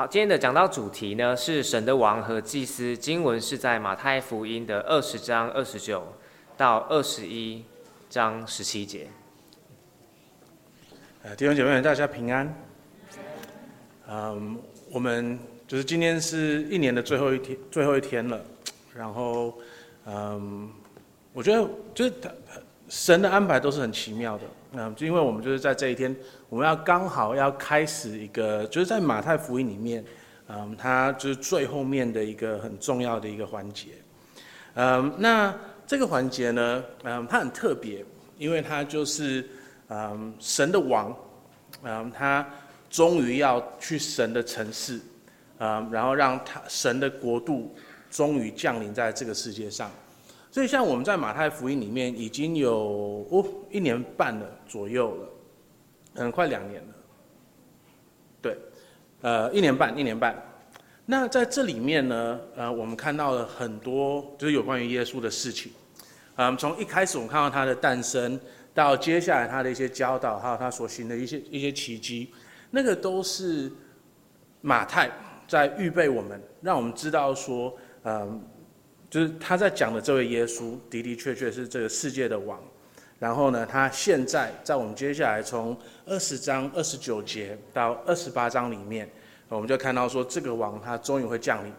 好，今天的讲道主题呢是神的王和祭司，经文是在马太福音的二十章二十九到二十一章十七节。呃，弟兄姐妹们，大家平安。嗯，我们就是今天是一年的最后一天，最后一天了。然后，嗯，我觉得就是神的安排都是很奇妙的。嗯，就因为我们就是在这一天，我们要刚好要开始一个，就是在马太福音里面，嗯，它就是最后面的一个很重要的一个环节。嗯，那这个环节呢，嗯，它很特别，因为它就是。嗯，神的王，嗯，他终于要去神的城市，嗯，然后让他神的国度终于降临在这个世界上。所以，像我们在马太福音里面已经有哦一年半了左右了，嗯，快两年了。对，呃，一年半，一年半。那在这里面呢，呃，我们看到了很多就是有关于耶稣的事情。嗯，从一开始我们看到他的诞生。到接下来他的一些教导，还有他所行的一些一些奇迹，那个都是马太在预备我们，让我们知道说，嗯，就是他在讲的这位耶稣的的确确是这个世界的王。然后呢，他现在在我们接下来从二十章二十九节到二十八章里面，我们就看到说，这个王他终于会降临，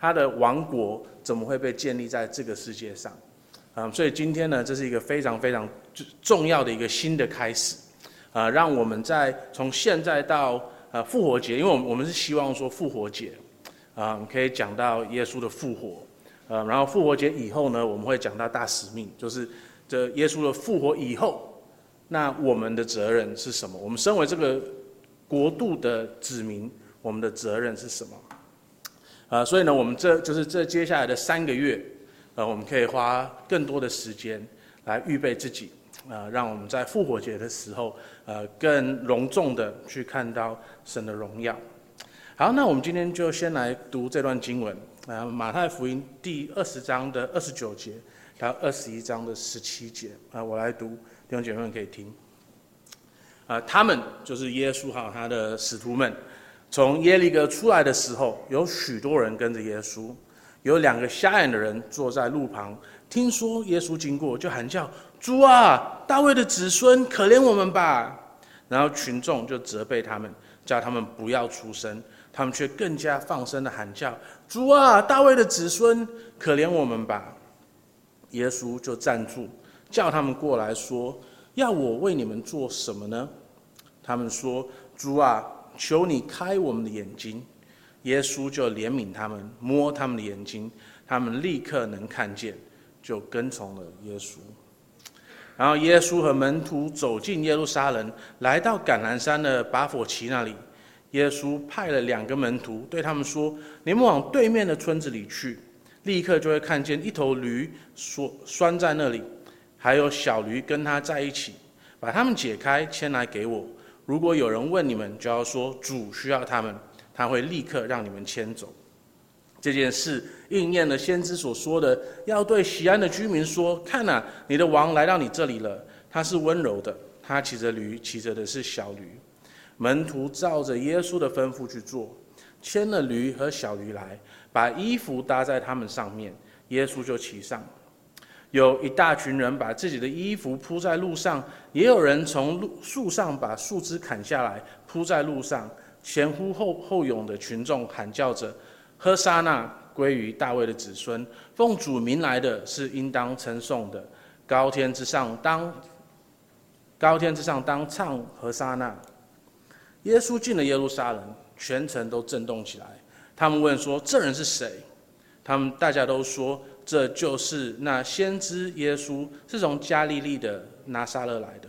他的王国怎么会被建立在这个世界上？嗯，所以今天呢，这是一个非常非常重要的一个新的开始，啊，让我们在从现在到呃复活节，因为我们我们是希望说复活节，啊，可以讲到耶稣的复活，呃，然后复活节以后呢，我们会讲到大使命，就是这耶稣的复活以后，那我们的责任是什么？我们身为这个国度的子民，我们的责任是什么？啊，所以呢，我们这就是这接下来的三个月。呃，我们可以花更多的时间来预备自己，呃，让我们在复活节的时候，呃，更隆重的去看到神的荣耀。好，那我们今天就先来读这段经文，啊，马太福音第二十章的二十九节到二十一章的十七节，啊，我来读，弟兄姐妹们可以听。啊，他们就是耶稣还有他的使徒们，从耶利哥出来的时候，有许多人跟着耶稣。有两个瞎眼的人坐在路旁，听说耶稣经过，就喊叫：“主啊，大卫的子孙，可怜我们吧！”然后群众就责备他们，叫他们不要出声。他们却更加放声的喊叫：“主啊，大卫的子孙，可怜我们吧！”耶稣就站住，叫他们过来说：“要我为你们做什么呢？”他们说：“主啊，求你开我们的眼睛。”耶稣就怜悯他们，摸他们的眼睛，他们立刻能看见，就跟从了耶稣。然后耶稣和门徒走进耶路撒冷，来到橄榄山的伯弗其那里。耶稣派了两个门徒，对他们说：“你们往对面的村子里去，立刻就会看见一头驴拴拴在那里，还有小驴跟他在一起。把他们解开，牵来给我。如果有人问你们，就要说主需要他们。”他会立刻让你们牵走。这件事应验了先知所说的，要对西安的居民说：“看哪，你的王来到你这里了。他是温柔的，他骑着驴，骑着的是小驴。”门徒照着耶稣的吩咐去做，牵了驴和小驴来，把衣服搭在他们上面，耶稣就骑上。有一大群人把自己的衣服铺在路上，也有人从路树上把树枝砍下来铺在路上。前呼后后拥的群众喊叫着：“喝撒那归于大卫的子孙，奉主名来的是应当称颂的。高天之上当高天之上当唱和沙那。”耶稣进了耶路撒冷，全城都震动起来。他们问说：“这人是谁？”他们大家都说：“这就是那先知耶稣，是从加利利的拿撒勒来的。”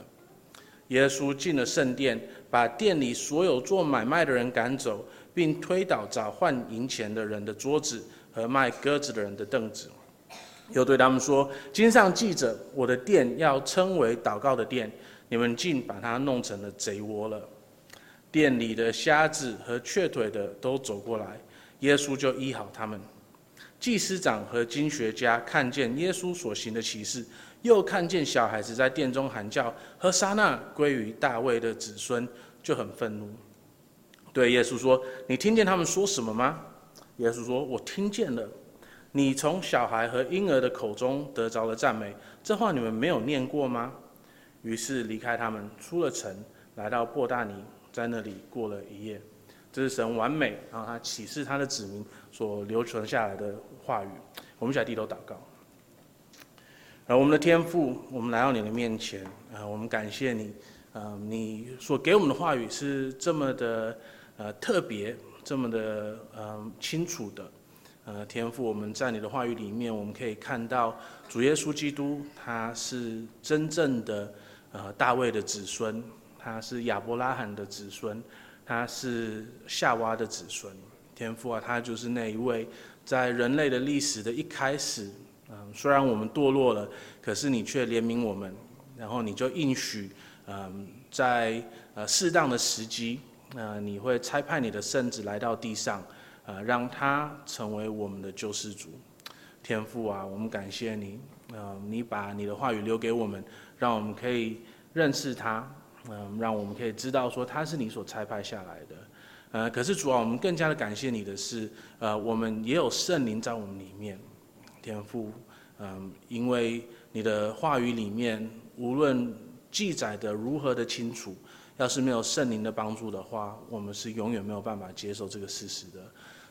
耶稣进了圣殿。把店里所有做买卖的人赶走，并推倒找换银钱的人的桌子和卖鸽子的人的凳子，又对他们说：“经上记着，我的殿要称为祷告的殿，你们竟把它弄成了贼窝了。”店里的瞎子和瘸腿的都走过来，耶稣就医好他们。祭司长和经学家看见耶稣所行的奇事。又看见小孩子在殿中喊叫，和撒那归于大卫的子孙，就很愤怒。对耶稣说：“你听见他们说什么吗？”耶稣说：“我听见了。你从小孩和婴儿的口中得着了赞美，这话你们没有念过吗？”于是离开他们，出了城，来到伯大尼，在那里过了一夜。这是神完美，然后他启示他的子民所留存下来的话语。我们一起来低头祷告。呃，我们的天父，我们来到你的面前，啊，我们感谢你，啊，你所给我们的话语是这么的，呃，特别，这么的，呃，清楚的，呃，天父，我们在你的话语里面，我们可以看到主耶稣基督，他是真正的，呃，大卫的子孙，他是亚伯拉罕的子孙。他是夏娃的子孙，天父啊，他就是那一位，在人类的历史的一开始，嗯，虽然我们堕落了，可是你却怜悯我们，然后你就应许，嗯，在呃适当的时机，呃，你会差派你的圣子来到地上，呃，让他成为我们的救世主。天父啊，我们感谢你，嗯，你把你的话语留给我们，让我们可以认识他。嗯，让我们可以知道说他是你所拆派下来的，呃，可是主要我们更加的感谢你的是，呃，我们也有圣灵在我们里面，天父，嗯，因为你的话语里面无论记载的如何的清楚，要是没有圣灵的帮助的话，我们是永远没有办法接受这个事实的。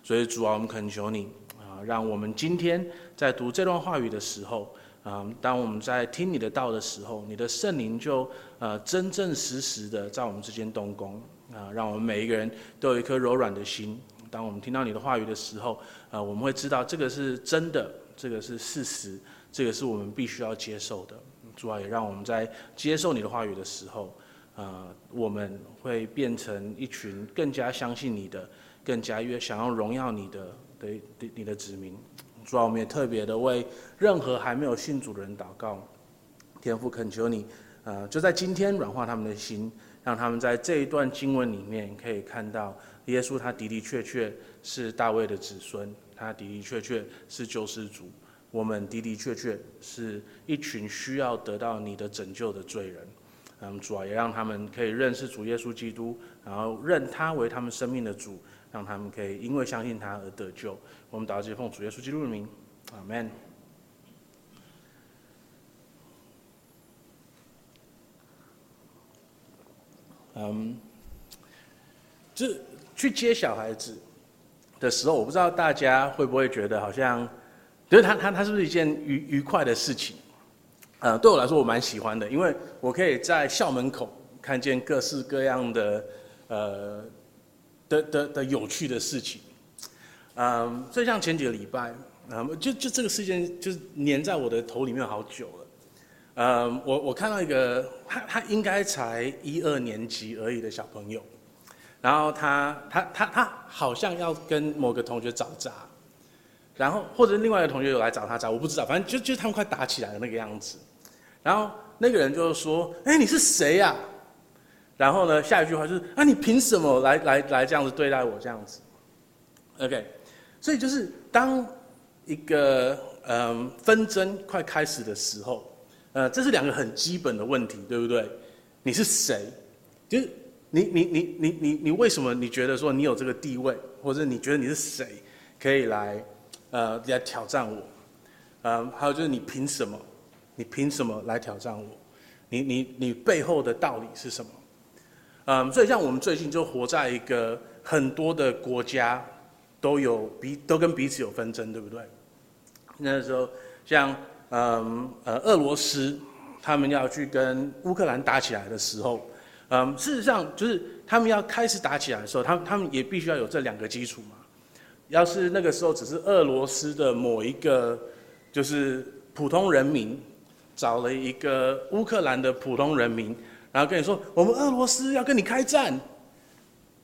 所以主要我们恳求你啊，让我们今天在读这段话语的时候。啊，当我们在听你的道的时候，你的圣灵就呃真正实实的在我们之间动工啊，让我们每一个人都有一颗柔软的心。当我们听到你的话语的时候，啊，我们会知道这个是真的，这个是事实，这个是我们必须要接受的。主要也让我们在接受你的话语的时候，啊，我们会变成一群更加相信你的、更加越想要荣耀你的的的你的子民。主要我们也特别的为任何还没有信主的人祷告，天父恳求你，呃，就在今天软化他们的心，让他们在这一段经文里面可以看到耶稣他的的确确是大卫的子孙，他的的确确是救世主，我们的的确确是一群需要得到你的拯救的罪人，嗯，主要也让他们可以认识主耶稣基督，然后认他为他们生命的主。让他们可以因为相信他而得救。我们祷告，奉主耶稣基督的名，阿门。嗯，这去接小孩子的时候，我不知道大家会不会觉得好像，觉得他他他是不是一件愉愉快的事情？呃，对我来说，我蛮喜欢的，因为我可以在校门口看见各式各样的呃。的的的有趣的事情，嗯，所以像前几个礼拜，嗯，就就这个事件就是黏在我的头里面好久了，嗯，我我看到一个他他应该才一二年级而已的小朋友，然后他他他他好像要跟某个同学找茬，然后或者另外一个同学有来找他轧，我不知道，反正就就他们快打起来的那个样子，然后那个人就说：“哎，你是谁呀？”然后呢，下一句话就是：啊，你凭什么来来来这样子对待我这样子？OK，所以就是当一个嗯纷争快开始的时候，呃，这是两个很基本的问题，对不对？你是谁？就是你你你你你你为什么你觉得说你有这个地位，或者你觉得你是谁可以来呃来挑战我？嗯，还有就是你凭什么？你凭什么来挑战我？你你你背后的道理是什么？嗯，所以像我们最近就活在一个很多的国家都有彼都跟彼此有纷争，对不对？那时候像嗯呃俄罗斯他们要去跟乌克兰打起来的时候，嗯，事实上就是他们要开始打起来的时候，他他们也必须要有这两个基础嘛。要是那个时候只是俄罗斯的某一个就是普通人民找了一个乌克兰的普通人民。然后跟你说，我们俄罗斯要跟你开战，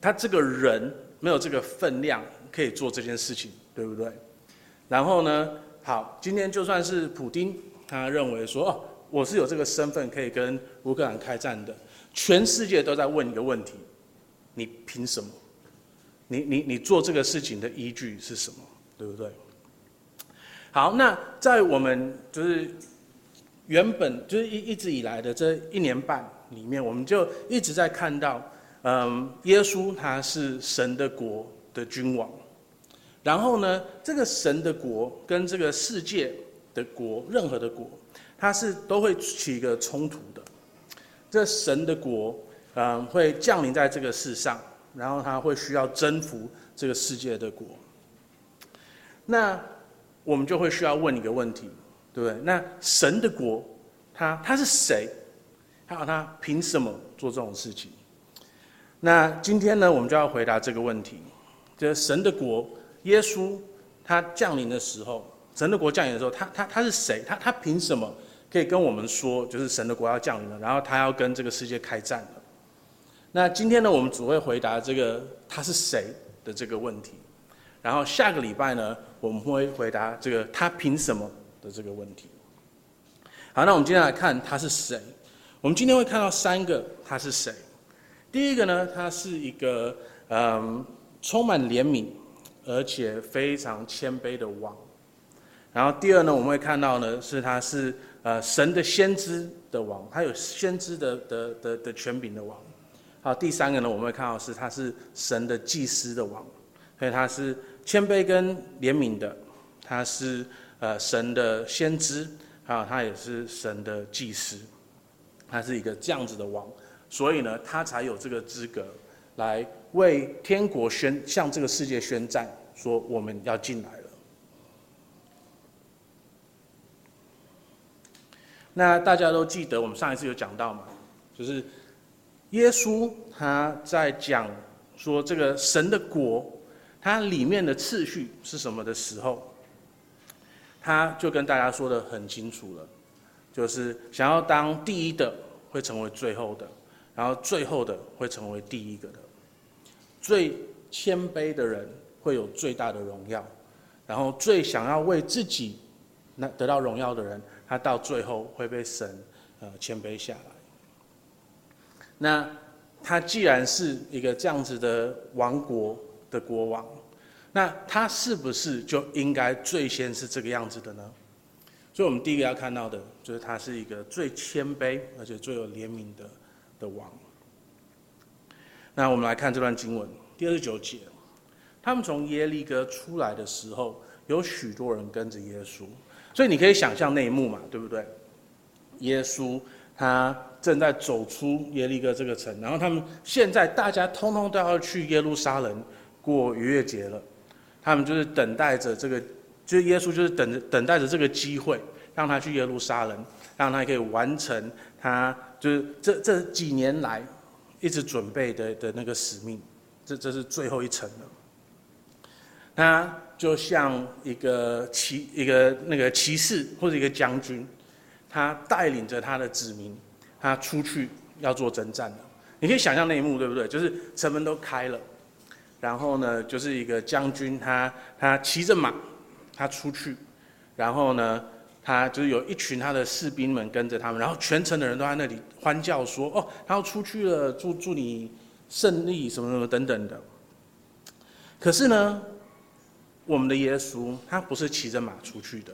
他这个人没有这个分量可以做这件事情，对不对？然后呢，好，今天就算是普丁，他认为说，哦，我是有这个身份可以跟乌克兰开战的，全世界都在问一个问题：你凭什么？你你你做这个事情的依据是什么？对不对？好，那在我们就是原本就是一一直以来的这一年半。里面我们就一直在看到，嗯，耶稣他是神的国的君王，然后呢，这个神的国跟这个世界的国，任何的国，它是都会起一个冲突的。这神的国，嗯，会降临在这个世上，然后他会需要征服这个世界的国。那我们就会需要问一个问题，对不对？那神的国，他他是谁？还有他凭什么做这种事情？那今天呢，我们就要回答这个问题：就是神的国，耶稣他降临的时候，神的国降临的时候，他他他是谁？他他凭什么可以跟我们说，就是神的国要降临了，然后他要跟这个世界开战了？那今天呢，我们只会回答这个他是谁的这个问题，然后下个礼拜呢，我们会回答这个他凭什么的这个问题。好，那我们今天来看他是谁。我们今天会看到三个他是谁。第一个呢，他是一个嗯充满怜悯而且非常谦卑的王。然后第二呢，我们会看到呢是他是呃神的先知的王，他有先知的的的的权柄的王。好，第三个呢，我们会看到是他是神的祭司的王，所以他是谦卑跟怜悯的，他是呃神的先知，还有他也是神的祭司。他是一个这样子的王，所以呢，他才有这个资格来为天国宣向这个世界宣战，说我们要进来了。那大家都记得，我们上一次有讲到嘛，就是耶稣他在讲说这个神的国，它里面的次序是什么的时候，他就跟大家说的很清楚了。就是想要当第一的，会成为最后的；然后最后的会成为第一个的。最谦卑的人会有最大的荣耀，然后最想要为自己那得到荣耀的人，他到最后会被神呃谦卑下来。那他既然是一个这样子的王国的国王，那他是不是就应该最先是这个样子的呢？所以，我们第一个要看到的，就是他是一个最谦卑而且最有怜悯的的王。那我们来看这段经文第二十九节，他们从耶利哥出来的时候，有许多人跟着耶稣。所以你可以想象那一幕嘛，对不对？耶稣他正在走出耶利哥这个城，然后他们现在大家通通都要去耶路撒冷过逾越节了，他们就是等待着这个。就是耶稣，就是等着等待着这个机会，让他去耶路撒冷，让他可以完成他就是这这几年来一直准备的的那个使命，这这是最后一程了。他就像一个骑一个那个骑士或者一个将军，他带领着他的子民，他出去要做征战了。你可以想象那一幕，对不对？就是城门都开了，然后呢，就是一个将军，他他骑着马。他出去，然后呢，他就是有一群他的士兵们跟着他们，然后全城的人都在那里欢叫说：“哦，他要出去了，祝祝你胜利，什么什么等等的。”可是呢，我们的耶稣他不是骑着马出去的，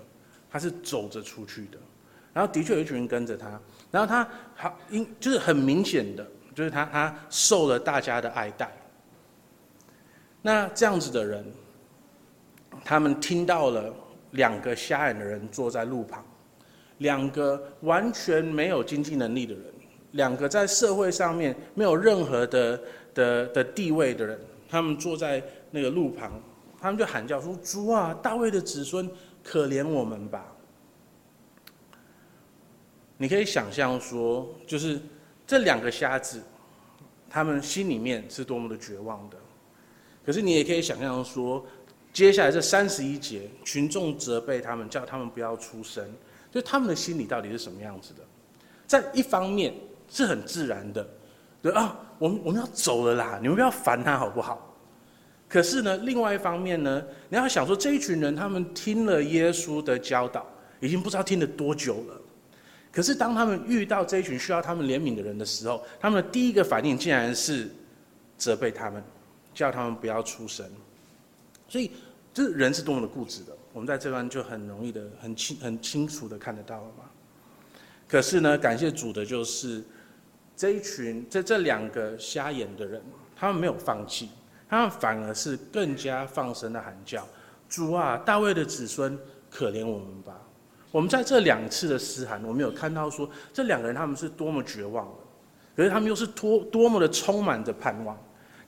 他是走着出去的。然后的确有一群人跟着他，然后他好，因就是很明显的，就是他他受了大家的爱戴。那这样子的人。他们听到了两个瞎眼的人坐在路旁，两个完全没有经济能力的人，两个在社会上面没有任何的的的地位的人，他们坐在那个路旁，他们就喊叫说：“主啊，大卫的子孙，可怜我们吧！”你可以想象说，就是这两个瞎子，他们心里面是多么的绝望的。可是你也可以想象说。接下来这三十一节，群众责备他们，叫他们不要出声。就他们的心理到底是什么样子的？在一方面是很自然的，对啊，我们我们要走了啦，你们不要烦他好不好？可是呢，另外一方面呢，你要想说这一群人，他们听了耶稣的教导，已经不知道听了多久了。可是当他们遇到这一群需要他们怜悯的人的时候，他们的第一个反应竟然是责备他们，叫他们不要出声。所以，这人是多么的固执的，我们在这段就很容易的、很清、很清楚的看得到了嘛。可是呢，感谢主的就是，这一群这这两个瞎眼的人，他们没有放弃，他们反而是更加放声的喊叫：“主啊，大卫的子孙，可怜我们吧！”我们在这两次的嘶喊，我们有看到说，这两个人他们是多么绝望的，可是他们又是多多么的充满着盼望。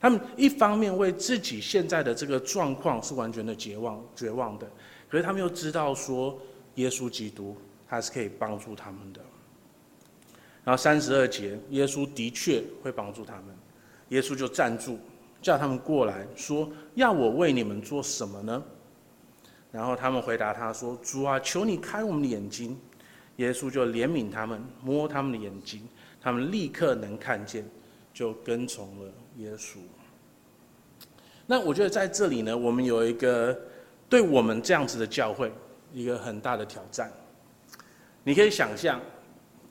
他们一方面为自己现在的这个状况是完全的绝望绝望的，可是他们又知道说，耶稣基督他是可以帮助他们的。然后三十二节，耶稣的确会帮助他们。耶稣就站住，叫他们过来说：“要我为你们做什么呢？”然后他们回答他说：“主啊，求你开我们的眼睛。”耶稣就怜悯他们，摸他们的眼睛，他们立刻能看见，就跟从了耶稣。那我觉得在这里呢，我们有一个对我们这样子的教会一个很大的挑战。你可以想象，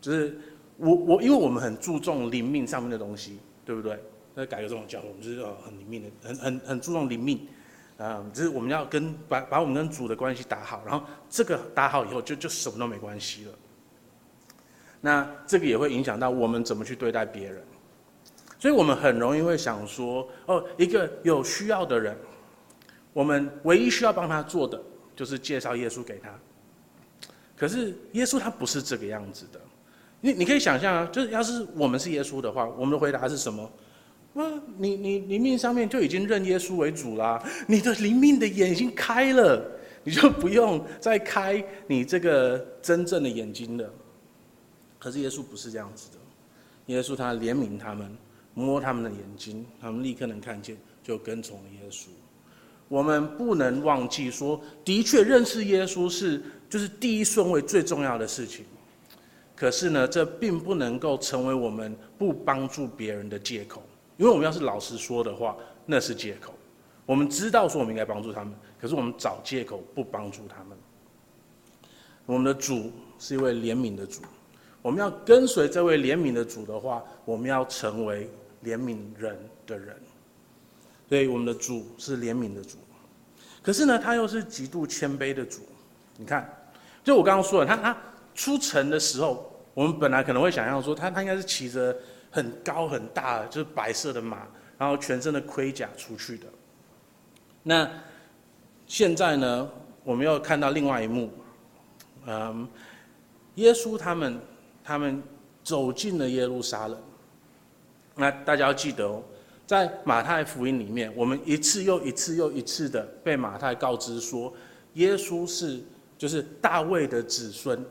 就是。我我，因为我们很注重灵命上面的东西，对不对？那改革这种教会，我们就是哦很灵命的，很很很注重灵命，啊，就是我们要跟把把我们跟主的关系打好，然后这个打好以后，就就什么都没关系了。那这个也会影响到我们怎么去对待别人，所以我们很容易会想说，哦，一个有需要的人，我们唯一需要帮他做的就是介绍耶稣给他。可是耶稣他不是这个样子的。你你可以想象啊，就是要是我们是耶稣的话，我们的回答是什么？哇，你你灵命上面就已经认耶稣为主啦，你的灵命的眼睛开了，你就不用再开你这个真正的眼睛了。可是耶稣不是这样子的，耶稣他怜悯他们，摸他们的眼睛，他们立刻能看见，就跟从耶稣。我们不能忘记说，的确认识耶稣是就是第一顺位最重要的事情。可是呢，这并不能够成为我们不帮助别人的借口，因为我们要是老实说的话，那是借口。我们知道说我们应该帮助他们，可是我们找借口不帮助他们。我们的主是一位怜悯的主，我们要跟随这位怜悯的主的话，我们要成为怜悯人的人。所以我们的主是怜悯的主，可是呢，他又是极度谦卑的主。你看，就我刚刚说的，他他出城的时候。我们本来可能会想象说他，他他应该是骑着很高很大，就是白色的马，然后全身的盔甲出去的。那现在呢，我们又看到另外一幕，嗯，耶稣他们他们走进了耶路撒冷。那大家要记得哦，在马太福音里面，我们一次又一次又一次的被马太告知说，耶稣是就是大卫的子孙，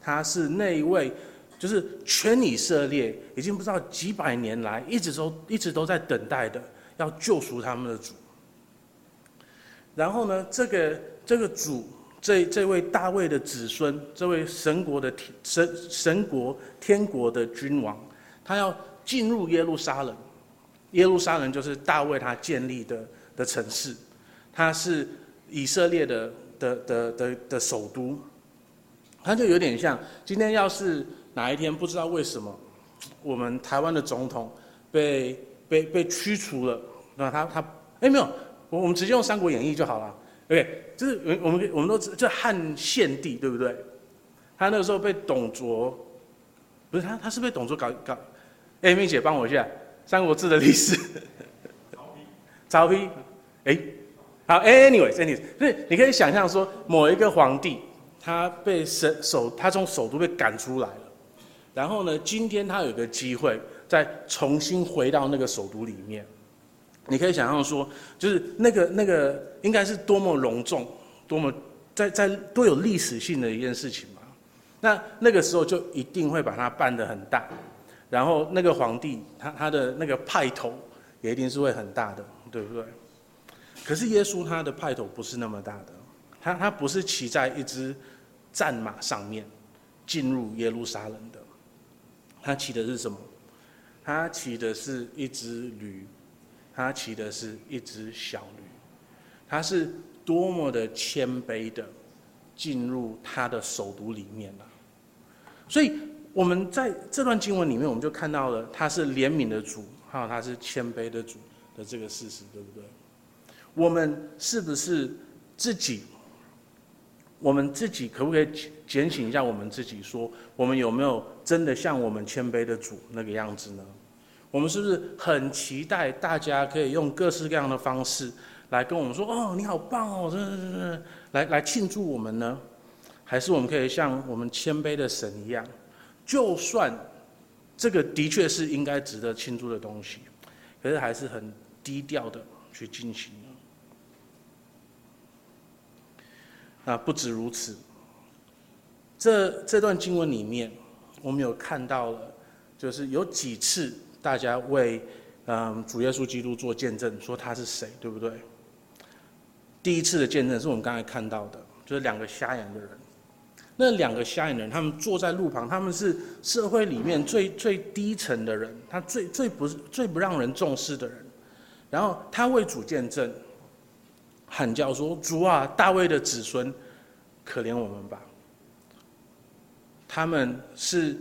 他是那一位。就是全以色列已经不知道几百年来一直都一直都在等待的要救赎他们的主。然后呢，这个这个主这这位大卫的子孙，这位神国的天神神国天国的君王，他要进入耶路撒冷。耶路撒冷就是大卫他建立的的城市，他是以色列的的的的的首都。他就有点像今天要是。哪一天不知道为什么，我们台湾的总统被被被驱除了？那他他哎没有，我我们直接用《三国演义》就好了。OK，就是我们我们都知这汉献帝对不对？他那个时候被董卓，不是他他是被董卓搞搞。哎，蜜姐帮我一下，《三国志》的历史。曹丕。曹丕。哎，好，Anyways，Anyways，所以你可以想象说，某一个皇帝他被首首他从首都被赶出来了。然后呢，今天他有个机会再重新回到那个首都里面，你可以想象说，就是那个那个应该是多么隆重、多么在在多有历史性的一件事情嘛。那那个时候就一定会把它办得很大，然后那个皇帝他他的那个派头也一定是会很大的，对不对？可是耶稣他的派头不是那么大的，他他不是骑在一只战马上面进入耶路撒冷的。他骑的是什么？他骑的是一只驴，他骑的是一只小驴，他是多么的谦卑的进入他的首都里面了。所以我们在这段经文里面，我们就看到了他是怜悯的主，还有他是谦卑的主的这个事实，对不对？我们是不是自己我们自己可不可以检醒一下我们自己，说我们有没有真的像我们谦卑的主那个样子呢？我们是不是很期待大家可以用各式各样的方式来跟我们说：“哦，你好棒哦，真的，真的，来来庆祝我们呢？”还是我们可以像我们谦卑的神一样，就算这个的确是应该值得庆祝的东西，可是还是很低调的去进行。啊，不止如此，这这段经文里面，我们有看到了，就是有几次大家为嗯主耶稣基督做见证，说他是谁，对不对？第一次的见证是我们刚才看到的，就是两个瞎眼的人。那两个瞎眼的人，他们坐在路旁，他们是社会里面最最低层的人，他最最不最不让人重视的人。然后他为主见证。喊叫说：“主啊，大卫的子孙，可怜我们吧！”他们是，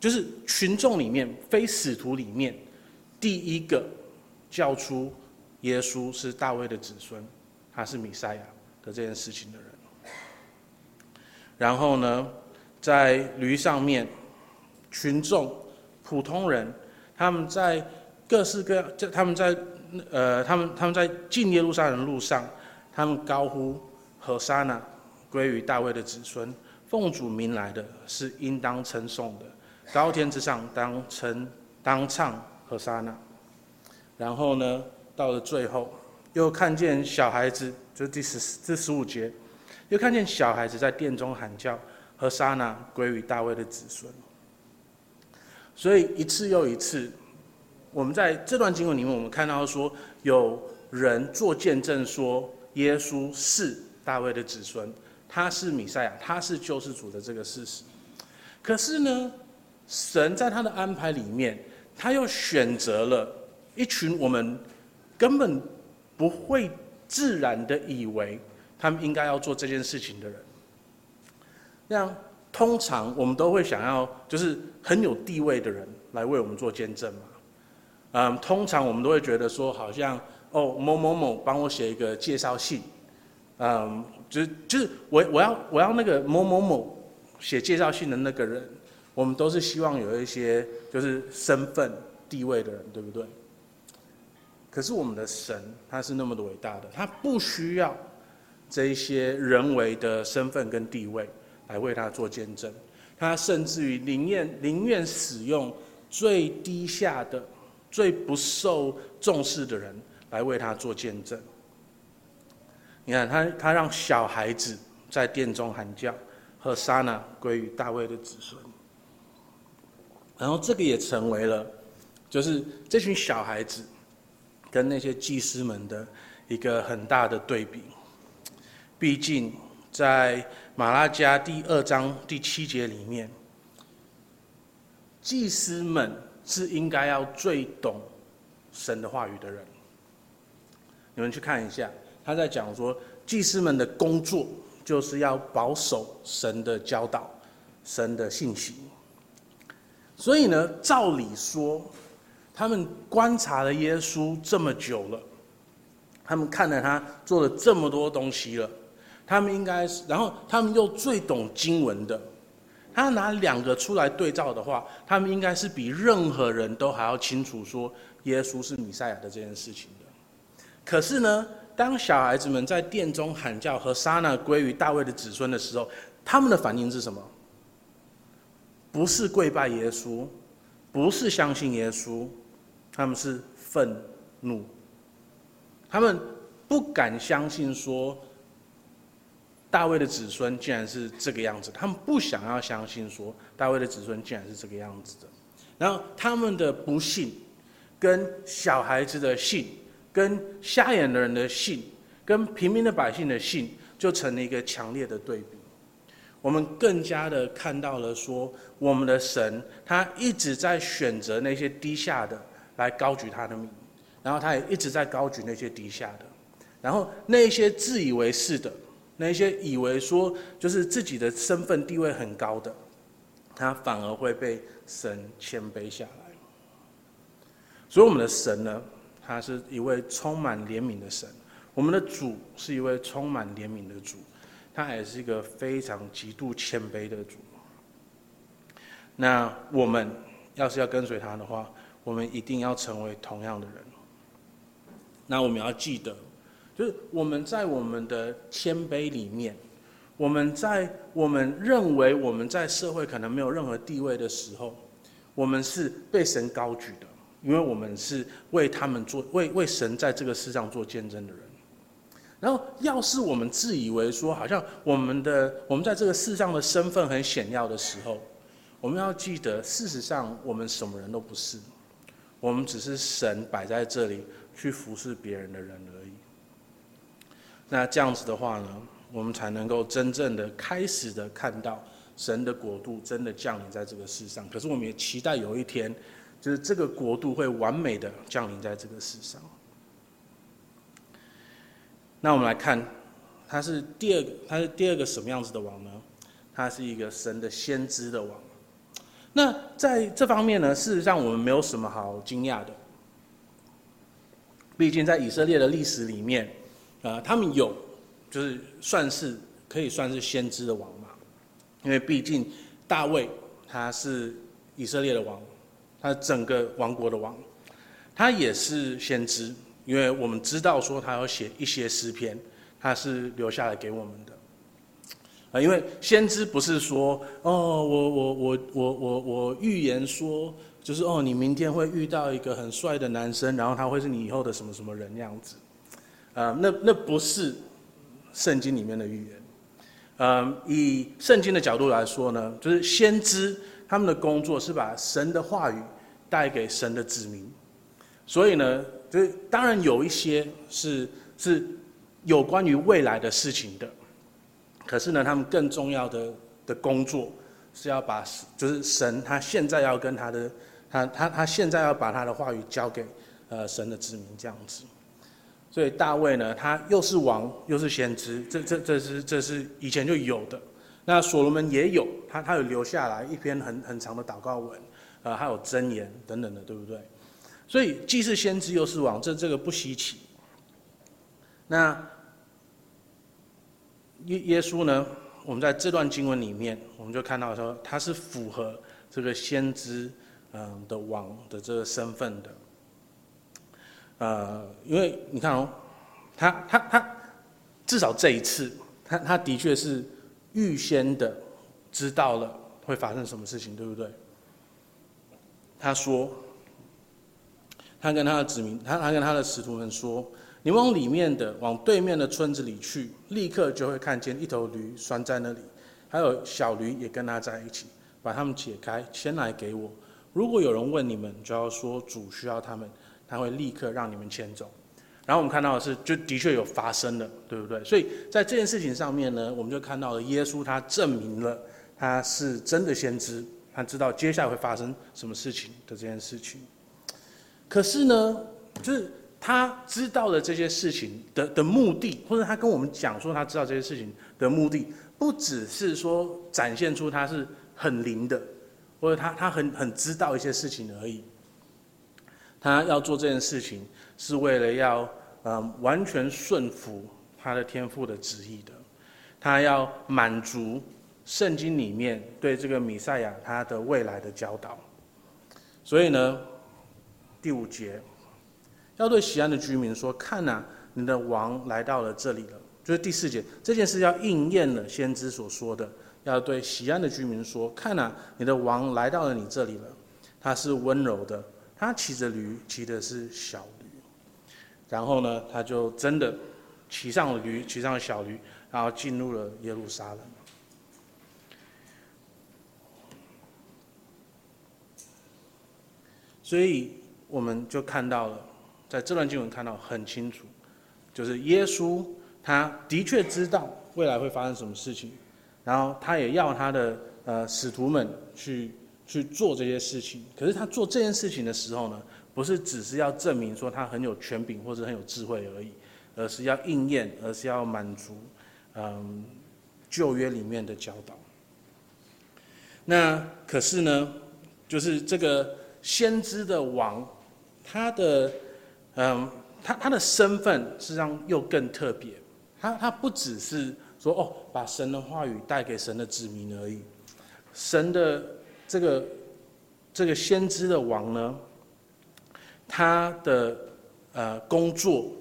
就是群众里面非使徒里面第一个叫出耶稣是大卫的子孙，他是弥赛亚的这件事情的人。然后呢，在驴上面，群众普通人，他们在各式各样，他们在。呃，他们他们在进耶路撒冷的路上，他们高呼“和散那，归于大卫的子孙，奉主名来的是应当称颂的，高天之上当称当唱和散那。”然后呢，到了最后，又看见小孩子，就第十这十五节，又看见小孩子在殿中喊叫“和散那，归于大卫的子孙”。所以一次又一次。我们在这段经文里面，我们看到说，有人做见证说，耶稣是大卫的子孙，他是米赛亚，他是救世主的这个事实。可是呢，神在他的安排里面，他又选择了一群我们根本不会自然的以为他们应该要做这件事情的人。那样，通常我们都会想要，就是很有地位的人来为我们做见证嘛。嗯，通常我们都会觉得说，好像哦，某某某帮我写一个介绍信，嗯，就是就是我我要我要那个某某某写介绍信的那个人，我们都是希望有一些就是身份地位的人，对不对？可是我们的神他是那么的伟大的，他不需要这一些人为的身份跟地位来为他做见证，他甚至于宁愿宁愿使用最低下的。最不受重视的人来为他做见证。你看他，他让小孩子在殿中喊叫，和散那归于大卫的子孙。然后这个也成为了，就是这群小孩子跟那些祭司们的一个很大的对比。毕竟在马拉加第二章第七节里面，祭司们。是应该要最懂神的话语的人。你们去看一下，他在讲说，祭司们的工作就是要保守神的教导、神的信息。所以呢，照理说，他们观察了耶稣这么久了，他们看了他做了这么多东西了，他们应该是，然后他们又最懂经文的。他拿两个出来对照的话，他们应该是比任何人都还要清楚说耶稣是弥赛亚的这件事情的。可是呢，当小孩子们在殿中喊叫和撒那归于大卫的子孙的时候，他们的反应是什么？不是跪拜耶稣，不是相信耶稣，他们是愤怒。他们不敢相信说。大卫的子孙竟然是这个样子，他们不想要相信说大卫的子孙竟然是这个样子的，然后他们的不信，跟小孩子的信，跟瞎眼的人的信，跟平民的百姓的信，就成了一个强烈的对比。我们更加的看到了说，我们的神他一直在选择那些低下的来高举他的名，然后他也一直在高举那些低下的，然后那些自以为是的。那些以为说就是自己的身份地位很高的，他反而会被神谦卑下来。所以我们的神呢，他是一位充满怜悯的神。我们的主是一位充满怜悯的主，他也是一个非常极度谦卑的主。那我们要是要跟随他的话，我们一定要成为同样的人。那我们要记得，就是我们在我们的谦卑里面，我们在我们认为我们在社会可能没有任何地位的时候，我们是被神高举的，因为我们是为他们做为为神在这个世上做见证的人。然后，要是我们自以为说，好像我们的我们在这个世上的身份很显要的时候，我们要记得，事实上我们什么人都不是，我们只是神摆在这里去服侍别人的人而已。那这样子的话呢，我们才能够真正的开始的看到神的国度真的降临在这个世上。可是我们也期待有一天，就是这个国度会完美的降临在这个世上。那我们来看，他是第二个，他是第二个什么样子的王呢？他是一个神的先知的王。那在这方面呢，事实上我们没有什么好惊讶的。毕竟在以色列的历史里面，呃，他们有，就是算是可以算是先知的王嘛。因为毕竟大卫他是以色列的王，他整个王国的王，他也是先知。因为我们知道说他要写一些诗篇，他是留下来给我们的。啊，因为先知不是说哦，我我我我我我预言说，就是哦，你明天会遇到一个很帅的男生，然后他会是你以后的什么什么人那样子。啊，那那不是圣经里面的预言。嗯，以圣经的角度来说呢，就是先知他们的工作是把神的话语带给神的子民，所以呢。就是当然有一些是是有关于未来的事情的，可是呢，他们更重要的的工作是要把就是神他现在要跟他的他他他现在要把他的话语交给呃神的子民这样子。所以大卫呢，他又是王又是先知，这这这是这是以前就有的。那所罗门也有，他他有留下来一篇很很长的祷告文，呃，还有箴言等等的，对不对？所以既是先知又是王，这这个不稀奇。那耶耶稣呢？我们在这段经文里面，我们就看到说他是符合这个先知嗯的王的这个身份的。呃，因为你看哦，他他他至少这一次，他他的确是预先的知道了会发生什么事情，对不对？他说。他跟他的子民，他他跟他的使徒们说：“你往里面的，往对面的村子里去，立刻就会看见一头驴拴在那里，还有小驴也跟他在一起。把他们解开，牵来给我。如果有人问你们，就要说主需要他们，他会立刻让你们迁走。”然后我们看到的是，就的确有发生了，对不对？所以在这件事情上面呢，我们就看到了耶稣他证明了他是真的先知，他知道接下来会发生什么事情的这件事情。可是呢，就是他知道了这些事情的的目的，或者他跟我们讲说他知道这些事情的目的，不只是说展现出他是很灵的，或者他他很很知道一些事情而已。他要做这件事情，是为了要嗯完全顺服他的天父的旨意的，他要满足圣经里面对这个米赛亚他的未来的教导，所以呢。第五节，要对西安的居民说：“看呐、你的王来到了这里了。”就是第四节，这件事要应验了先知所说的，要对西安的居民说：“看呐、你的王来到了你这里了。他是温柔的，他骑着驴，骑的是小驴。然后呢，他就真的骑上了驴，骑上了小驴，然后进入了耶路撒冷。所以。我们就看到了，在这段经文看到很清楚，就是耶稣他的确知道未来会发生什么事情，然后他也要他的呃使徒们去去做这些事情。可是他做这件事情的时候呢，不是只是要证明说他很有权柄或者很有智慧而已，而是要应验，而是要满足嗯旧约里面的教导。那可是呢，就是这个先知的王。他的，嗯，他他的身份实际上又更特别，他他不只是说哦，把神的话语带给神的子民而已。神的这个这个先知的王呢，他的呃工作，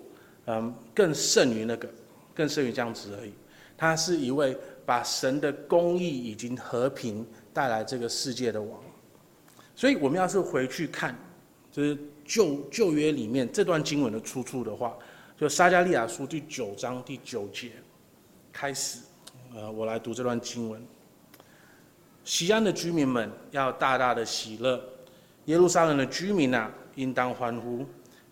嗯、呃，更胜于那个，更胜于这样子而已。他是一位把神的公义以及和平带来这个世界的王。所以，我们要是回去看，就是旧旧约里面这段经文的出处的话，就撒迦利亚书第九章第九节开始，呃，我来读这段经文。西安的居民们要大大的喜乐，耶路撒冷的居民啊，应当欢呼。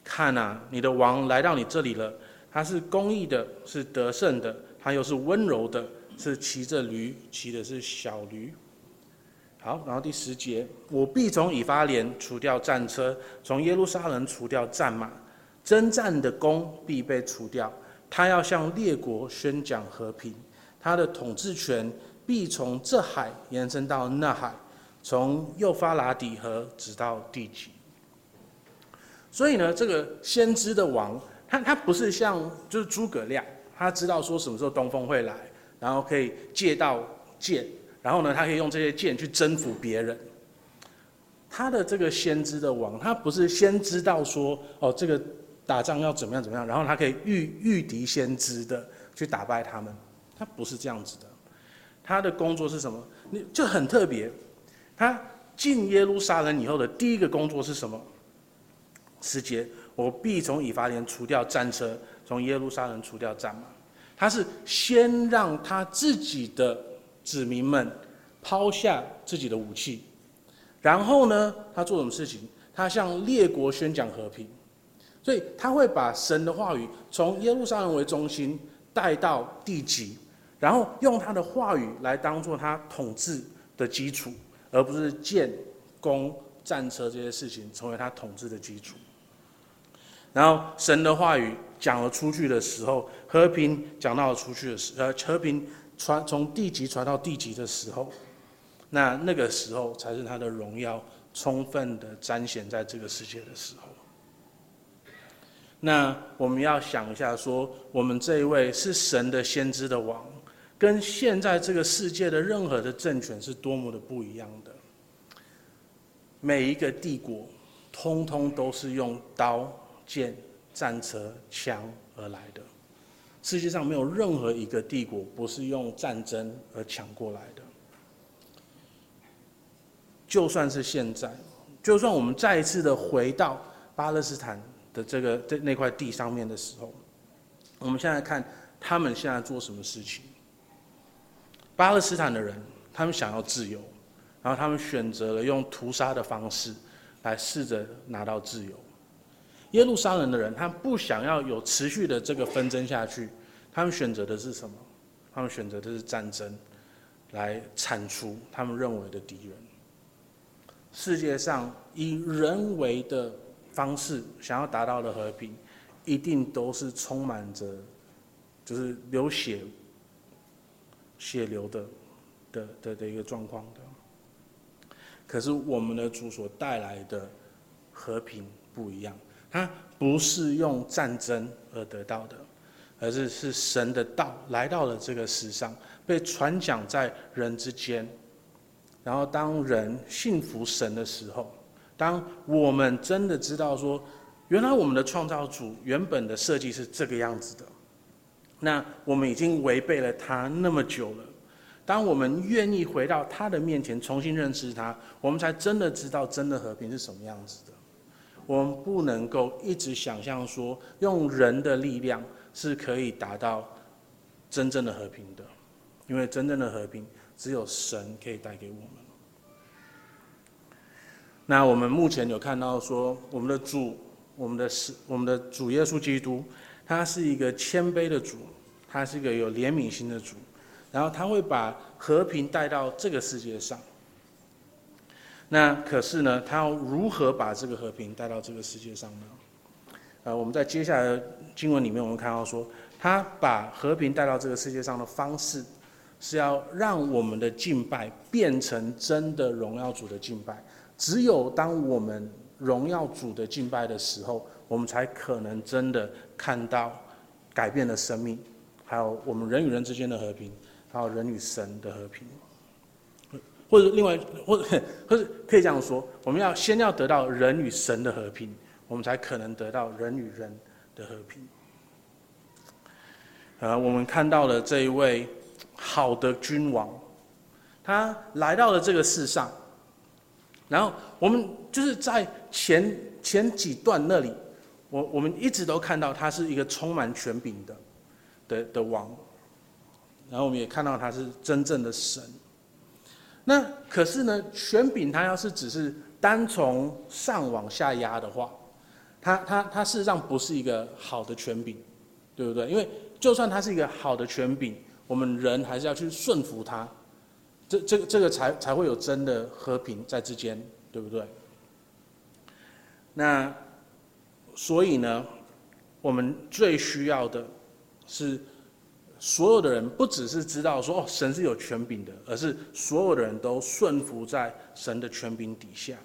看啊，你的王来到你这里了，他是公义的，是得胜的，他又是温柔的，是骑着驴，骑的是小驴。好，然后第十节，我必从以法莲除掉战车，从耶路撒冷除掉战马，征战的弓必被除掉。他要向列国宣讲和平，他的统治权必从这海延伸到那海，从幼发拉底河直到地极。所以呢，这个先知的王，他他不是像就是诸葛亮，他知道说什么时候东风会来，然后可以借到剑。然后呢，他可以用这些剑去征服别人。他的这个先知的王，他不是先知道说哦，这个打仗要怎么样怎么样，然后他可以御御敌先知的去打败他们。他不是这样子的。他的工作是什么？你就很特别。他进耶路撒冷以后的第一个工作是什么？时节，我必从以法莲除掉战车，从耶路撒冷除掉战马。他是先让他自己的。子民们抛下自己的武器，然后呢，他做什么事情？他向列国宣讲和平，所以他会把神的话语从耶路撒冷为中心带到地极，然后用他的话语来当做他统治的基础，而不是剑、弓、战车这些事情成为他统治的基础。然后神的话语讲了出去的时候，和平讲到了出去的时，呃，和平。传从地级传到地级的时候，那那个时候才是他的荣耀充分的彰显在这个世界的时候。那我们要想一下，说我们这一位是神的先知的王，跟现在这个世界的任何的政权是多么的不一样的。每一个帝国，通通都是用刀剑、战车、枪而来的。世界上没有任何一个帝国不是用战争而抢过来的。就算是现在，就算我们再一次的回到巴勒斯坦的这个这那块地上面的时候，我们现在看他们现在做什么事情。巴勒斯坦的人，他们想要自由，然后他们选择了用屠杀的方式来试着拿到自由。耶路撒冷的人，他们不想要有持续的这个纷争下去，他们选择的是什么？他们选择的是战争，来铲除他们认为的敌人。世界上以人为的方式想要达到的和平，一定都是充满着，就是流血、血流的的的的一个状况的。可是我们的主所带来的和平不一样。它不是用战争而得到的，而是是神的道来到了这个世上，被传讲在人之间。然后当人信服神的时候，当我们真的知道说，原来我们的创造主原本的设计是这个样子的，那我们已经违背了他那么久了。当我们愿意回到他的面前，重新认识他，我们才真的知道真的和平是什么样子的。我们不能够一直想象说，用人的力量是可以达到真正的和平的，因为真正的和平只有神可以带给我们。那我们目前有看到说，我们的主，我们的是我们的主耶稣基督，他是一个谦卑的主，他是一个有怜悯心的主，然后他会把和平带到这个世界上。那可是呢，他要如何把这个和平带到这个世界上呢？呃，我们在接下来的经文里面，我们看到说，他把和平带到这个世界上的方式，是要让我们的敬拜变成真的荣耀主的敬拜。只有当我们荣耀主的敬拜的时候，我们才可能真的看到改变的生命，还有我们人与人之间的和平，还有人与神的和平。或者另外，或者或者可以这样说，我们要先要得到人与神的和平，我们才可能得到人与人的和平。呃，我们看到了这一位好的君王，他来到了这个世上，然后我们就是在前前几段那里，我我们一直都看到他是一个充满权柄的的的王，然后我们也看到他是真正的神。那可是呢，权柄他要是只是单从上往下压的话，他他他事实上不是一个好的权柄，对不对？因为就算他是一个好的权柄，我们人还是要去顺服他，这这这个才才会有真的和平在之间，对不对？那所以呢，我们最需要的是。所有的人不只是知道说哦，神是有权柄的，而是所有的人都顺服在神的权柄底下。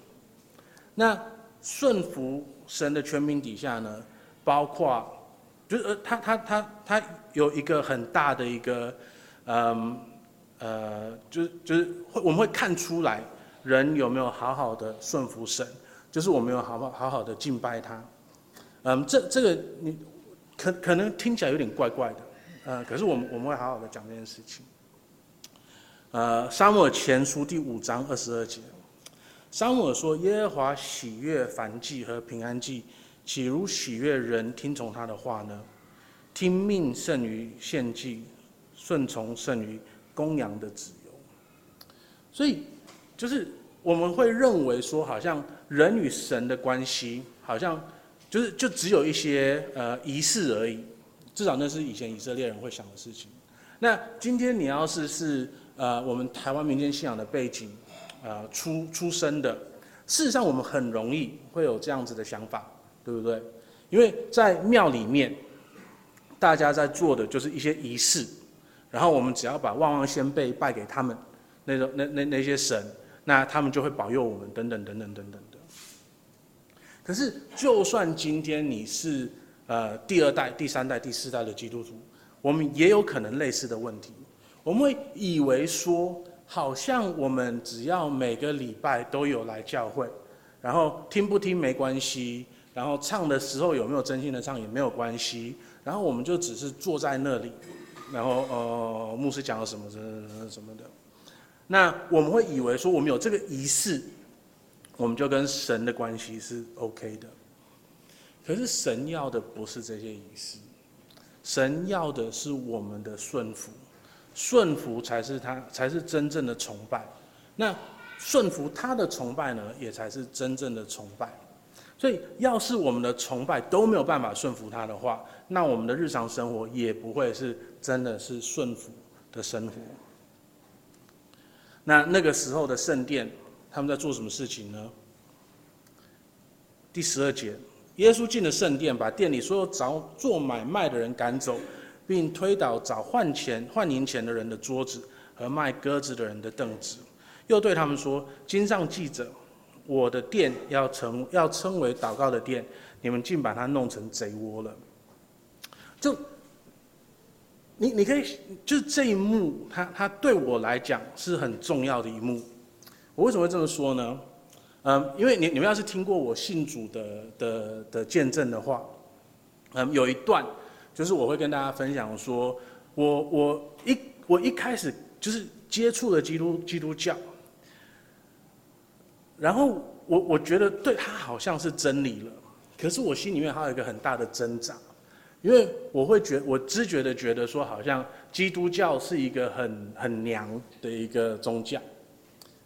那顺服神的权柄底下呢，包括就是呃，他他他他有一个很大的一个，嗯呃，就是就是会我们会看出来人有没有好好的顺服神，就是我们有好好好好的敬拜他。嗯，这这个你可可能听起来有点怪怪的。呃，可是我们我们会好好的讲这件事情。呃，撒母耳前书第五章二十二节，撒母耳说：“耶和华喜悦燔祭和平安祭，岂如喜悦人听从他的话呢？听命胜于献祭，顺从胜于公羊的脂油。”所以，就是我们会认为说，好像人与神的关系，好像就是就只有一些呃仪式而已。至少那是以前以色列人会想的事情。那今天你要是是呃我们台湾民间信仰的背景，呃出出生的，事实上我们很容易会有这样子的想法，对不对？因为在庙里面，大家在做的就是一些仪式，然后我们只要把旺旺先辈拜给他们，那种那那那些神，那他们就会保佑我们，等等等等等等。可是就算今天你是。呃，第二代、第三代、第四代的基督徒，我们也有可能类似的问题。我们会以为说，好像我们只要每个礼拜都有来教会，然后听不听没关系，然后唱的时候有没有真心的唱也没有关系，然后我们就只是坐在那里，然后呃，牧师讲了什么什么什么的，那我们会以为说，我们有这个仪式，我们就跟神的关系是 OK 的。可是神要的不是这些仪式，神要的是我们的顺服，顺服才是他才是真正的崇拜。那顺服他的崇拜呢，也才是真正的崇拜。所以，要是我们的崇拜都没有办法顺服他的话，那我们的日常生活也不会是真的是顺服的生活。那那个时候的圣殿，他们在做什么事情呢？第十二节。耶稣进了圣殿，把店里所有找做买卖的人赶走，并推倒找换钱换银钱的人的桌子和卖鸽子的人的凳子，又对他们说：“经上记着，我的殿要成要称为祷告的殿，你们竟把它弄成贼窝了。”就你你可以就是这一幕，它它对我来讲是很重要的一幕。我为什么会这么说呢？嗯，因为你你们要是听过我信主的的的见证的话，嗯，有一段就是我会跟大家分享说，我我一我一开始就是接触了基督基督教，然后我我觉得对他好像是真理了，可是我心里面还有一个很大的挣扎，因为我会觉我知觉的觉得说，好像基督教是一个很很娘的一个宗教，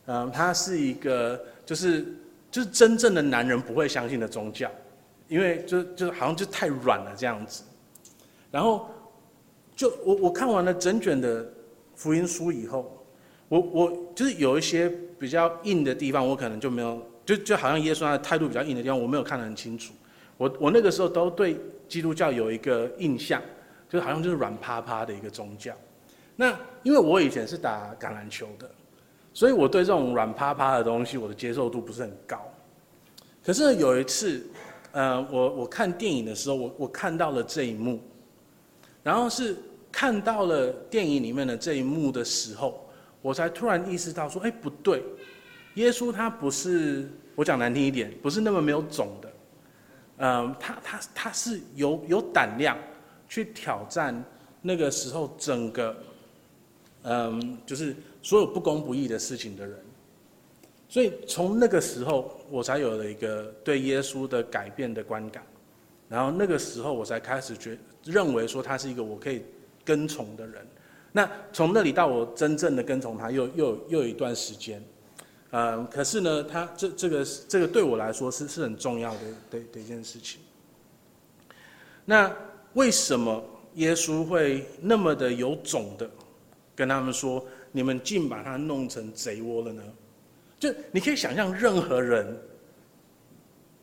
嗯，它是一个。就是就是真正的男人不会相信的宗教，因为就就是好像就太软了这样子。然后就我我看完了整卷的福音书以后，我我就是有一些比较硬的地方，我可能就没有就就好像耶稣他的态度比较硬的地方，我没有看得很清楚。我我那个时候都对基督教有一个印象，就好像就是软趴趴的一个宗教。那因为我以前是打橄榄球的。所以我对这种软趴趴的东西，我的接受度不是很高。可是有一次，呃，我我看电影的时候，我我看到了这一幕，然后是看到了电影里面的这一幕的时候，我才突然意识到说：哎，不对，耶稣他不是我讲难听一点，不是那么没有种的，嗯，他他他是有有胆量去挑战那个时候整个，嗯，就是所有不公不义的事情的人。所以从那个时候，我才有了一个对耶稣的改变的观感，然后那个时候我才开始觉认为说他是一个我可以跟从的人。那从那里到我真正的跟从他又，又又有一段时间，嗯，可是呢，他这这个这个对我来说是是很重要的的的一件事情。那为什么耶稣会那么的有种的跟他们说，你们竟把他弄成贼窝了呢？就你可以想象，任何人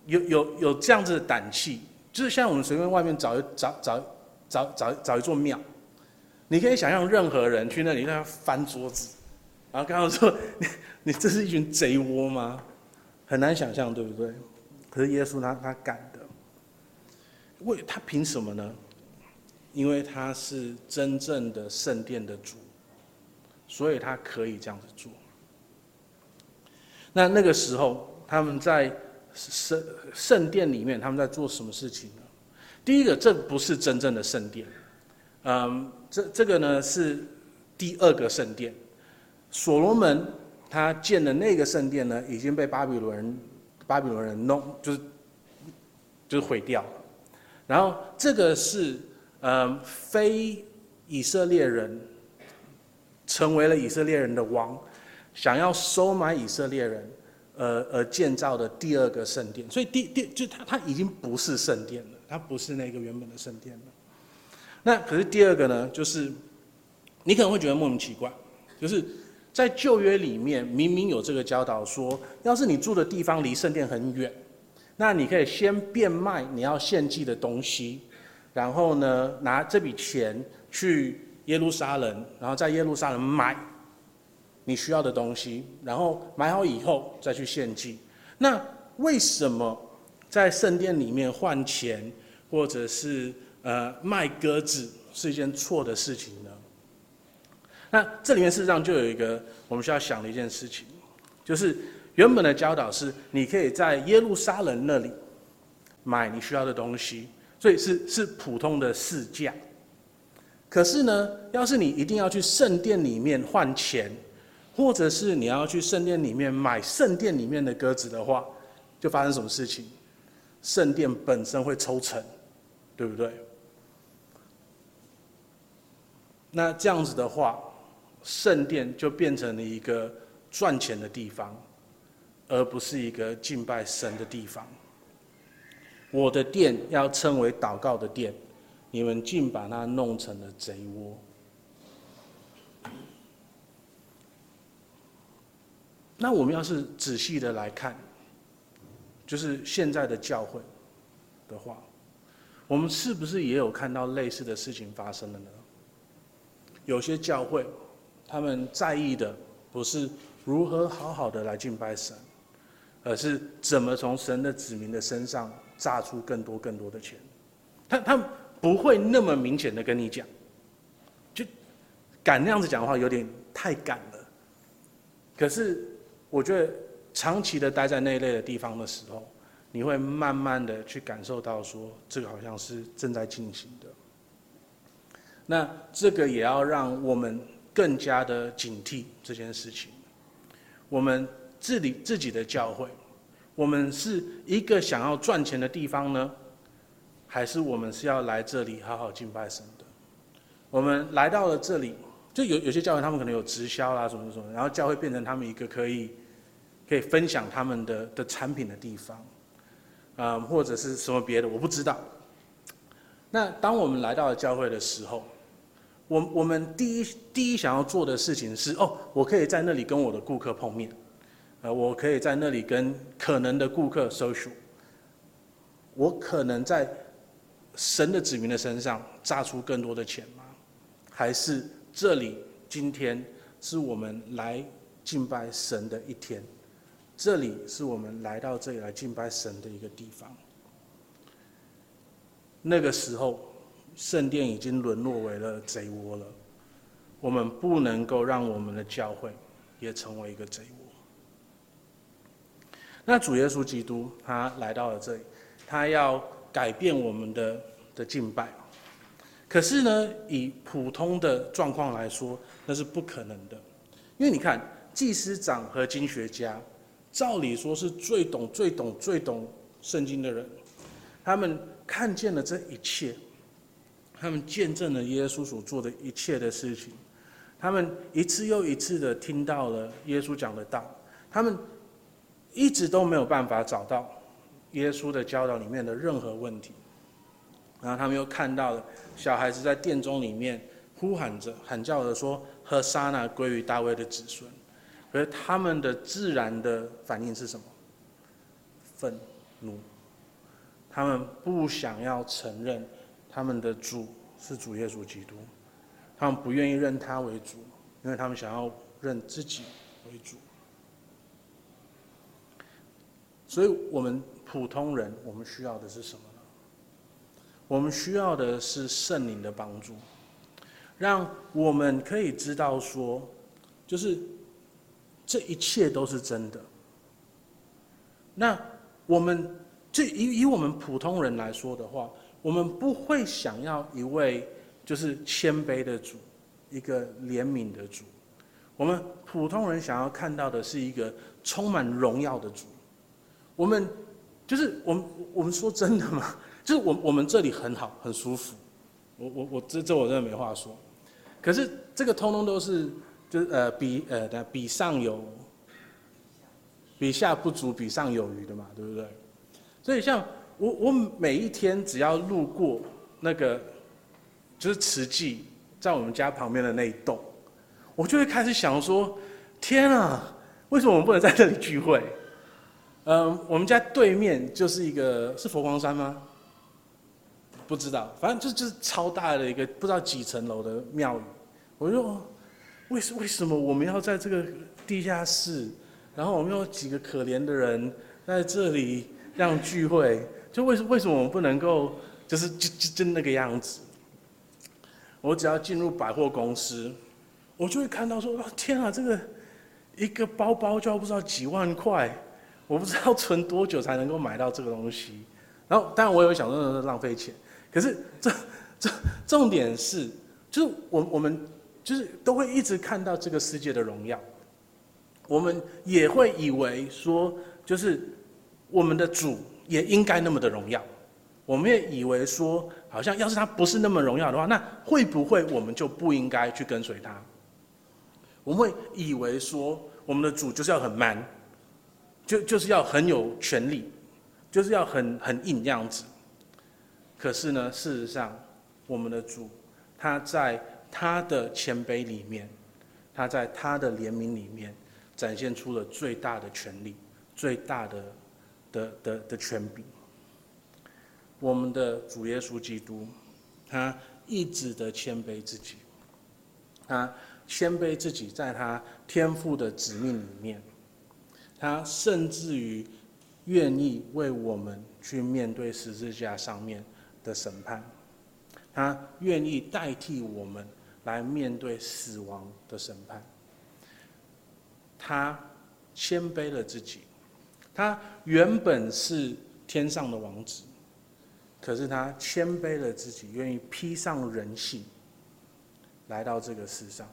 有有有这样子的胆气，就是像我们随便外面找一找找找找找一座庙，你可以想象任何人去那里他翻桌子，然后跟他们说：“你你这是一群贼窝吗？”很难想象，对不对？可是耶稣他他敢的，为他凭什么呢？因为他是真正的圣殿的主，所以他可以这样子做。那那个时候，他们在圣圣殿里面，他们在做什么事情呢？第一个，这不是真正的圣殿，嗯，这这个呢是第二个圣殿。所罗门他建的那个圣殿呢，已经被巴比伦人巴比伦人弄，就是就是毁掉了。然后这个是嗯，非以色列人成为了以色列人的王。想要收买以色列人，呃，而建造的第二个圣殿，所以第第就它它已经不是圣殿了，它不是那个原本的圣殿了。那可是第二个呢，就是你可能会觉得莫名其怪，就是在旧约里面明明有这个教导说，要是你住的地方离圣殿很远，那你可以先变卖你要献祭的东西，然后呢拿这笔钱去耶路撒冷，然后在耶路撒冷买。你需要的东西，然后买好以后再去献祭。那为什么在圣殿里面换钱，或者是呃卖鸽子是一件错的事情呢？那这里面事实上就有一个我们需要想的一件事情，就是原本的教导是你可以在耶路撒冷那里买你需要的东西，所以是是普通的市价。可是呢，要是你一定要去圣殿里面换钱。或者是你要去圣殿里面买圣殿里面的鸽子的话，就发生什么事情？圣殿本身会抽成，对不对？那这样子的话，圣殿就变成了一个赚钱的地方，而不是一个敬拜神的地方。我的殿要称为祷告的殿，你们竟把它弄成了贼窝。那我们要是仔细的来看，就是现在的教会的话，我们是不是也有看到类似的事情发生了呢？有些教会，他们在意的不是如何好好的来敬拜神，而是怎么从神的子民的身上榨出更多更多的钱。他他不会那么明显的跟你讲，就敢那样子讲的话，有点太敢了。可是。我觉得长期的待在那一类的地方的时候，你会慢慢的去感受到说，这个好像是正在进行的。那这个也要让我们更加的警惕这件事情。我们治理自己的教会，我们是一个想要赚钱的地方呢，还是我们是要来这里好好敬拜神的？我们来到了这里，就有有些教会他们可能有直销啦什么什么，然后教会变成他们一个可以。可以分享他们的的产品的地方，啊、或者是什么别的，我不知道。那当我们来到了教会的时候，我我们第一第一想要做的事情是，哦，我可以在那里跟我的顾客碰面，呃，我可以在那里跟可能的顾客 social，我可能在神的子民的身上榨出更多的钱吗？还是这里今天是我们来敬拜神的一天？这里是我们来到这里来敬拜神的一个地方。那个时候，圣殿已经沦落为了贼窝了。我们不能够让我们的教会也成为一个贼窝。那主耶稣基督他来到了这里，他要改变我们的的敬拜。可是呢，以普通的状况来说，那是不可能的，因为你看，祭司长和经学家，照理说是最懂、最懂、最懂圣经的人，他们看见了这一切，他们见证了耶稣所做的一切的事情。他们一次又一次的听到了耶稣讲的道，他们一直都没有办法找到耶稣的教导里面的任何问题。然后他们又看到了小孩子在殿中里面呼喊着、喊叫着说：“和撒那归于大卫的子孙。”而他们的自然的反应是什么？愤怒。他们不想要承认他们的主是主耶稣基督。他们不愿意认他为主，因为他们想要认自己为主。所以，我们普通人，我们需要的是什么呢？我们需要的是圣灵的帮助，让我们可以知道说，就是这一切都是真的。那我们这以以我们普通人来说的话，我们不会想要一位。就是谦卑的主，一个怜悯的主。我们普通人想要看到的是一个充满荣耀的主。我们就是我们我们说真的嘛，就是我我们这里很好，很舒服。我我我这这我真的没话说。可是这个通通都是就是呃比呃的比上有比下不足，比上有余的嘛，对不对？所以像我我每一天只要路过那个。就是慈济在我们家旁边的那一栋，我就会开始想说：天啊，为什么我们不能在这里聚会？嗯，我们家对面就是一个是佛光山吗？不知道，反正就就是超大的一个不知道几层楼的庙宇。我就为什为什么我们要在这个地下室？然后我们有几个可怜的人在这里这样聚会？就为什为什么我们不能够就是就就就那个样子？我只要进入百货公司，我就会看到说：“天啊，这个一个包包就要不知道几万块，我不知道存多久才能够买到这个东西。”然后，当然我也会想说浪费钱。可是这这重点是，就是我我们就是都会一直看到这个世界的荣耀，我们也会以为说，就是我们的主也应该那么的荣耀。我们也以为说，好像要是他不是那么荣耀的话，那会不会我们就不应该去跟随他？我们会以为说，我们的主就是要很 man，就就是要很有权力，就是要很很硬这样子。可是呢，事实上，我们的主他在他的谦卑里面，他在他的怜悯里面，展现出了最大的权力，最大的的的的权柄。我们的主耶稣基督，他一直的谦卑自己，他谦卑自己，在他天父的旨命里面，他甚至于愿意为我们去面对十字架上面的审判，他愿意代替我们来面对死亡的审判，他谦卑了自己，他原本是天上的王子。可是他谦卑了自己，愿意披上人性，来到这个世上。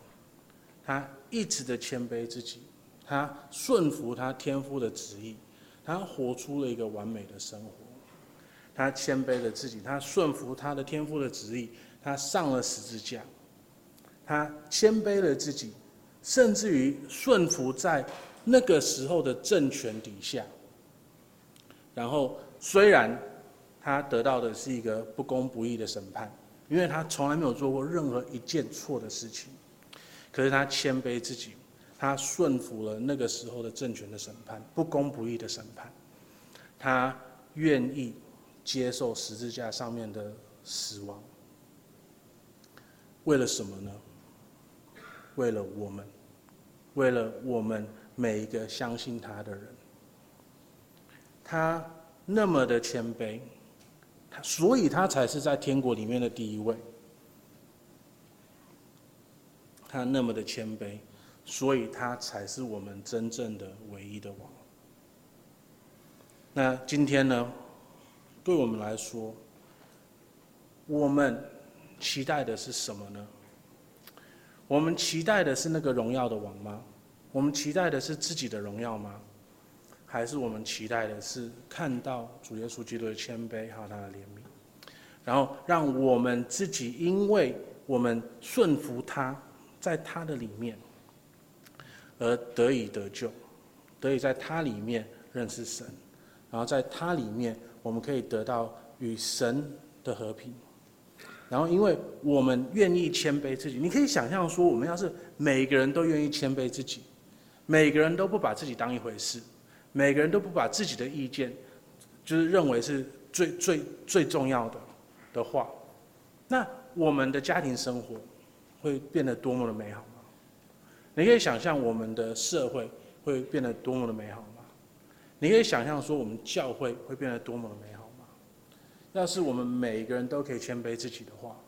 他一直的谦卑自己，他顺服他天父的旨意，他活出了一个完美的生活。他谦卑了自己，他顺服他的天父的旨意，他上了十字架。他谦卑了自己，甚至于顺服在那个时候的政权底下。然后虽然。他得到的是一个不公不义的审判，因为他从来没有做过任何一件错的事情。可是他谦卑自己，他顺服了那个时候的政权的审判，不公不义的审判。他愿意接受十字架上面的死亡，为了什么呢？为了我们，为了我们每一个相信他的人。他那么的谦卑。他所以他才是在天国里面的第一位。他那么的谦卑，所以他才是我们真正的唯一的王。那今天呢，对我们来说，我们期待的是什么呢？我们期待的是那个荣耀的王吗？我们期待的是自己的荣耀吗？还是我们期待的是看到主耶稣基督的谦卑还有他的怜悯，然后让我们自己，因为我们顺服他，在他的里面而得以得救，得以在他里面认识神，然后在他里面我们可以得到与神的和平。然后，因为我们愿意谦卑自己，你可以想象说，我们要是每个人都愿意谦卑自己，每个人都不把自己当一回事，每个人都不把自己的意见，就是认为是最最最重要的的话，那我们的家庭生活会变得多么的美好？你可以想象我们的社会会变得多么的美好吗？你可以想象说，我们教会会变得多么的美好吗？要是我们每一个人都可以谦卑自己的话，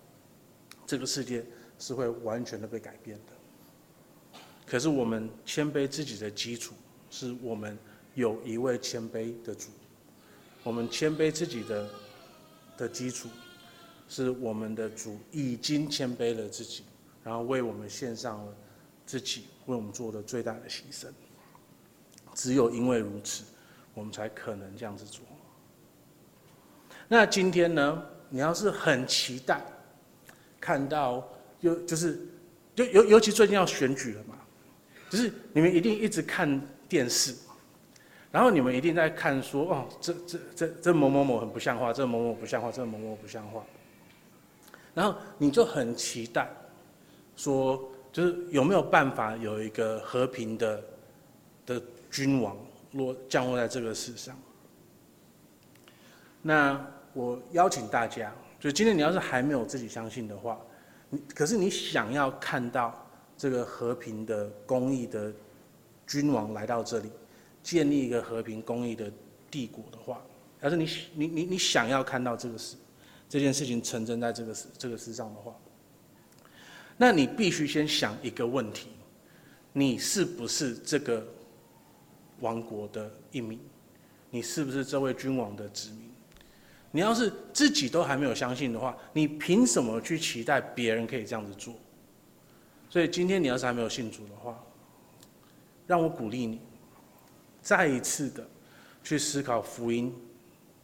这个世界是会完全的被改变的。可是我们谦卑自己的基础，是我们有一位谦卑的主。我们谦卑自己的的基础，是我们的主已经谦卑了自己，然后为我们献上了自己，为我们做的最大的牺牲。只有因为如此，我们才可能这样子做。那今天呢？你要是很期待看到，就就是，就尤尤其最近要选举了嘛，就是你们一定一直看电视，然后你们一定在看说，哦，这这这这某某某很不像话，这某某不像话，这某某不像话，然后你就很期待，说就是有没有办法有一个和平的的君王落降落在这个世上？那。我邀请大家，就今天你要是还没有自己相信的话，你可是你想要看到这个和平的、公义的君王来到这里，建立一个和平、公义的帝国的话，要是你你你你想要看到这个事，这件事情成真在这个世这个世上的话，那你必须先想一个问题：你是不是这个王国的一民？你是不是这位君王的子民？你要是自己都还没有相信的话，你凭什么去期待别人可以这样子做？所以今天你要是还没有信主的话，让我鼓励你，再一次的去思考福音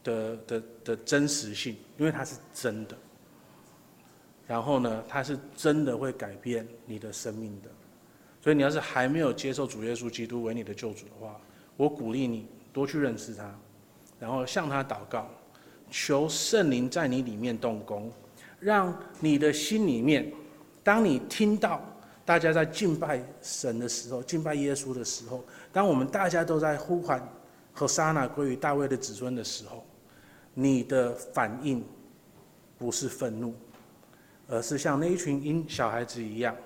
的的的真实性，因为它是真的。然后呢，它是真的会改变你的生命的。所以你要是还没有接受主耶稣基督为你的救主的话，我鼓励你多去认识他，然后向他祷告。求圣灵在你里面动工，让你的心里面，当你听到大家在敬拜神的时候，敬拜耶稣的时候，当我们大家都在呼喊“和撒那归于大卫的子孙”的时候，你的反应不是愤怒，而是像那一群婴小孩子一样，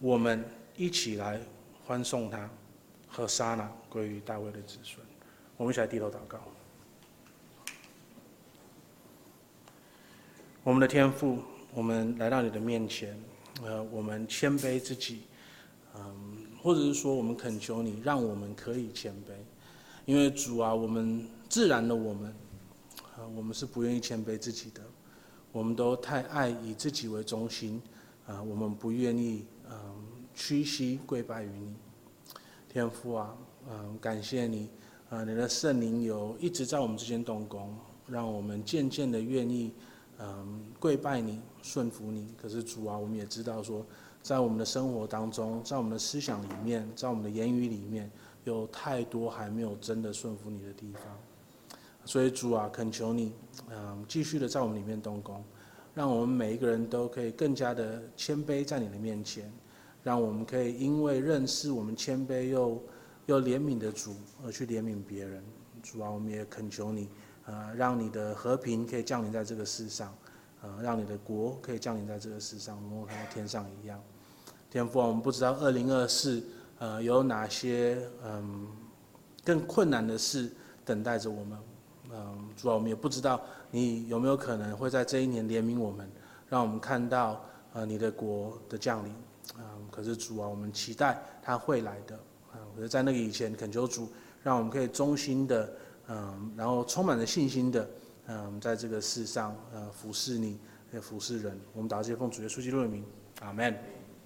我们一起来欢送他“和撒那归于大卫的子孙”。我们一起来低头祷告。我们的天父，我们来到你的面前，呃，我们谦卑自己，嗯，或者是说，我们恳求你，让我们可以谦卑，因为主啊，我们自然的我们，啊，我们是不愿意谦卑自己的，我们都太爱以自己为中心，啊，我们不愿意，嗯，屈膝跪拜于你，天父啊，嗯，感谢你，啊，你的圣灵有一直在我们之间动工，让我们渐渐的愿意。嗯，跪拜你，顺服你。可是主啊，我们也知道说，在我们的生活当中，在我们的思想里面，在我们的言语里面，有太多还没有真的顺服你的地方。所以主啊，恳求你，嗯，继续的在我们里面动工，让我们每一个人都可以更加的谦卑在你的面前，让我们可以因为认识我们谦卑又又怜悯的主而去怜悯别人。主啊，我们也恳求你。呃，让你的和平可以降临在这个世上，呃，让你的国可以降临在这个世上，如同天上一样。天父啊，我们不知道二零二四，呃，有哪些嗯更困难的事等待着我们，嗯，主啊，我们也不知道你有没有可能会在这一年怜悯我们，让我们看到呃你的国的降临。嗯，可是主啊，我们期待他会来的。嗯，可是在那个以前，恳求主，让我们可以忠心的，嗯，然后充满了信心的，嗯，在这个世上，呃，服侍你，也服侍人。我们祷告，奉主耶稣基督的名，阿门。